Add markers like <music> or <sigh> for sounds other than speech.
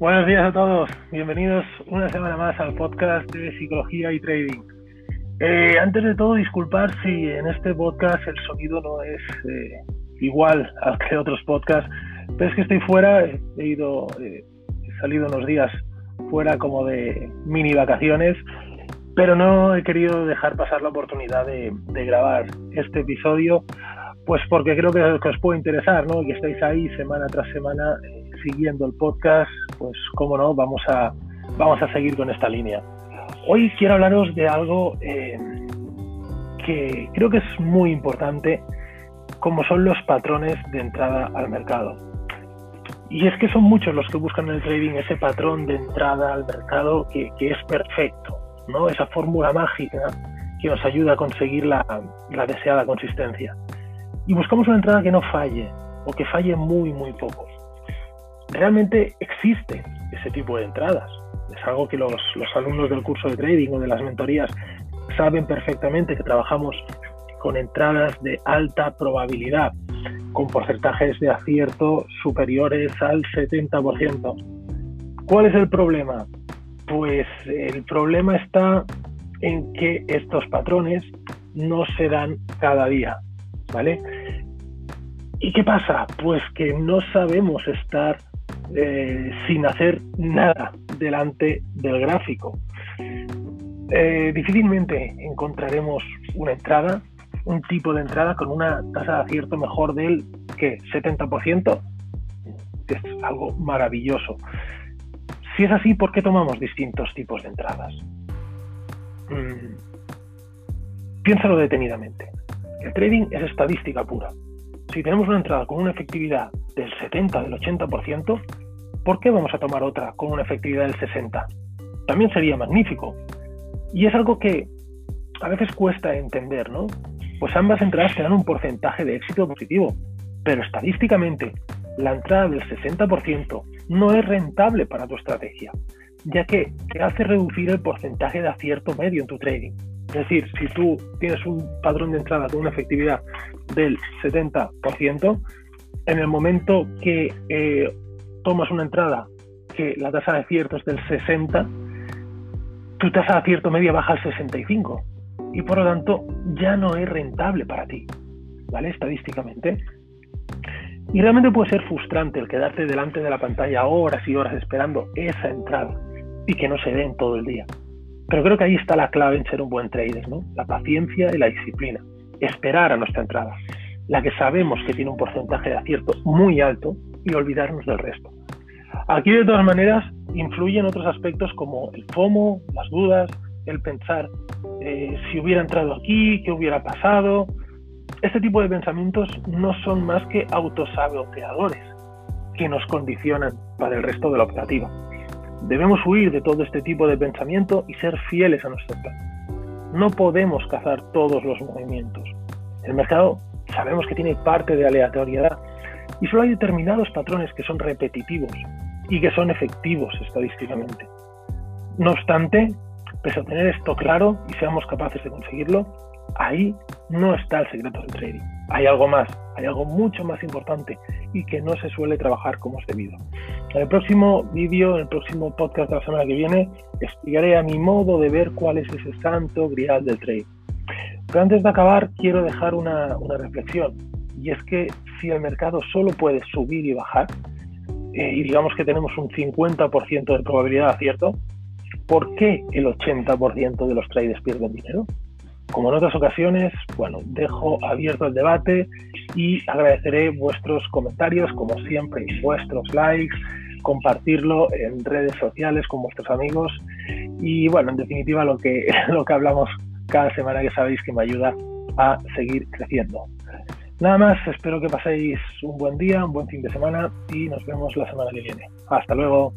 Buenos días a todos, bienvenidos una semana más al podcast de psicología y trading. Eh, antes de todo, disculpar si en este podcast el sonido no es eh, igual al que otros podcasts, pero es que estoy fuera, he ido, eh, he salido unos días fuera como de mini vacaciones, pero no he querido dejar pasar la oportunidad de, grabar este episodio, pues porque creo que, os puede interesar, ¿no? Que estáis ahí semana tras semana siguiendo el podcast, pues cómo no, vamos a, vamos a seguir con esta línea. Hoy quiero hablaros de algo eh, que creo que es muy importante, como son los patrones de entrada al mercado. Y es que son muchos los que buscan en el trading ese patrón de entrada al mercado que, es perfecto, ¿no? Esa fórmula mágica que nos ayuda a conseguir la, la deseada consistencia. Y buscamos una entrada que no falle, o que falle muy, muy poco realmente existe ese tipo de entradas. Es algo que los, alumnos del curso de trading o de las mentorías saben perfectamente que trabajamos con entradas de alta probabilidad, con porcentajes de acierto superiores al 70%. ¿Cuál es el problema? Pues el problema está en que estos patrones no se dan cada día, ¿vale? ¿Y qué pasa? Pues que no sabemos estar eh, sin hacer nada delante del gráfico. Eh, difícilmente encontraremos una entrada, un tipo de entrada con una tasa de acierto mejor del que 70%, es algo maravilloso. Si es así, ¿por qué tomamos distintos tipos de entradas? Mm, piénsalo detenidamente. El trading es estadística pura. Si tenemos una entrada con una efectividad del 70, del 80%, ¿por qué vamos a tomar otra con una efectividad del 60? También sería magnífico. Y es algo que a veces cuesta entender, ¿no? Pues ambas entradas te dan un porcentaje de éxito positivo, pero estadísticamente la entrada del 60% no es rentable para tu estrategia, ya que te hace reducir el porcentaje de acierto medio en tu trading. Es decir, si tú tienes un padrón de entrada con una efectividad del 70%, en el momento que eh, tomas una entrada que la tasa de acierto es del 60, tu tasa de acierto media baja al 65 y por lo tanto ya no es rentable para ti, ¿vale? Estadísticamente. Y realmente puede ser frustrante el quedarte delante de la pantalla horas y horas esperando esa entrada y que no se dé en todo el día. Pero creo que ahí está la clave en ser un buen trader, ¿no? La paciencia y la disciplina. Esperar a nuestra entrada, la que sabemos que tiene un porcentaje de acierto muy alto y olvidarnos del resto. Aquí de todas maneras influyen otros aspectos como el FOMO, las dudas, el pensar eh, si hubiera entrado aquí, qué hubiera pasado. Este tipo de pensamientos no son más que autosaboteadores que nos condicionan para el resto de la operativa. Debemos huir de todo este tipo de pensamiento y ser fieles a nuestro plan. No podemos cazar todos los movimientos. El mercado sabemos que tiene parte de aleatoriedad y solo hay determinados patrones que son repetitivos y que son efectivos estadísticamente. No obstante, pese a tener esto claro y seamos capaces de conseguirlo, ahí no está el secreto del trading. Hay algo más, hay algo mucho más importante y que no se suele trabajar como es debido. En el próximo vídeo, en el próximo podcast de la semana que viene, explicaré a mi modo de ver cuál es ese santo grial del trading. Pero antes de acabar, quiero dejar una, reflexión. Y es que si el mercado solo puede subir y bajar, eh, y digamos que tenemos un 50% de probabilidad de acierto, ¿por qué el 80% de los traders pierden dinero? Como en otras ocasiones, bueno, dejo abierto el debate y agradeceré vuestros comentarios, como siempre, vuestros likes, compartirlo en redes sociales con vuestros amigos. Y bueno, en definitiva lo que, <laughs> lo que hablamos cada semana que sabéis que me ayuda a seguir creciendo. Nada más, espero que paséis un buen día, un buen fin de semana y nos vemos la semana que viene. Hasta luego.